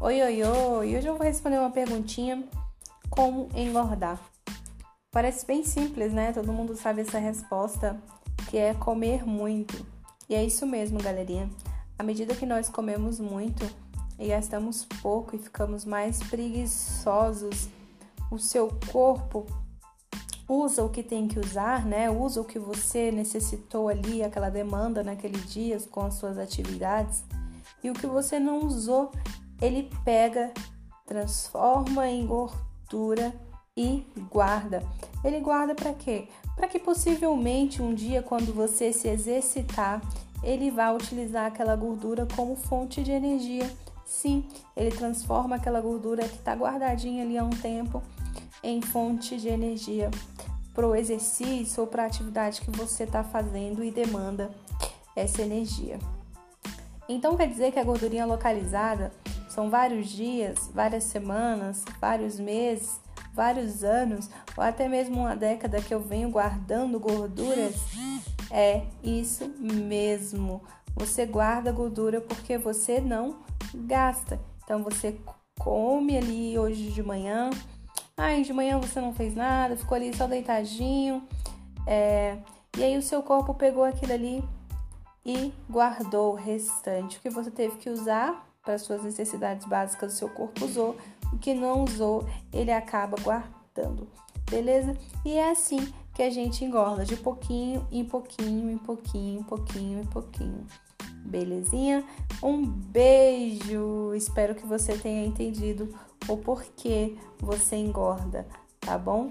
Oi, oi, oi! Hoje eu vou responder uma perguntinha: como engordar? Parece bem simples, né? Todo mundo sabe essa resposta, que é comer muito. E é isso mesmo, galerinha. À medida que nós comemos muito e gastamos pouco e ficamos mais preguiçosos, o seu corpo usa o que tem que usar, né? Usa o que você necessitou ali, aquela demanda naquele dia com as suas atividades. E o que você não usou, ele pega, transforma em gordura e guarda. Ele guarda para quê? Para que possivelmente um dia, quando você se exercitar, ele vai utilizar aquela gordura como fonte de energia. Sim, ele transforma aquela gordura que está guardadinha ali há um tempo em fonte de energia para o exercício ou para a atividade que você está fazendo e demanda essa energia. Então quer dizer que a gordurinha localizada são vários dias, várias semanas, vários meses, vários anos ou até mesmo uma década que eu venho guardando gorduras? É isso mesmo. Você guarda gordura porque você não gasta. Então você come ali hoje de manhã. Ai, de manhã você não fez nada, ficou ali só deitadinho. É, e aí o seu corpo pegou aquilo ali e guardou o restante. O que você teve que usar para suas necessidades básicas, o seu corpo usou. O que não usou, ele acaba guardando. Beleza? E é assim que a gente engorda, de pouquinho em pouquinho, em pouquinho, em pouquinho, em pouquinho. Belezinha? Um beijo! Espero que você tenha entendido o porquê você engorda, tá bom?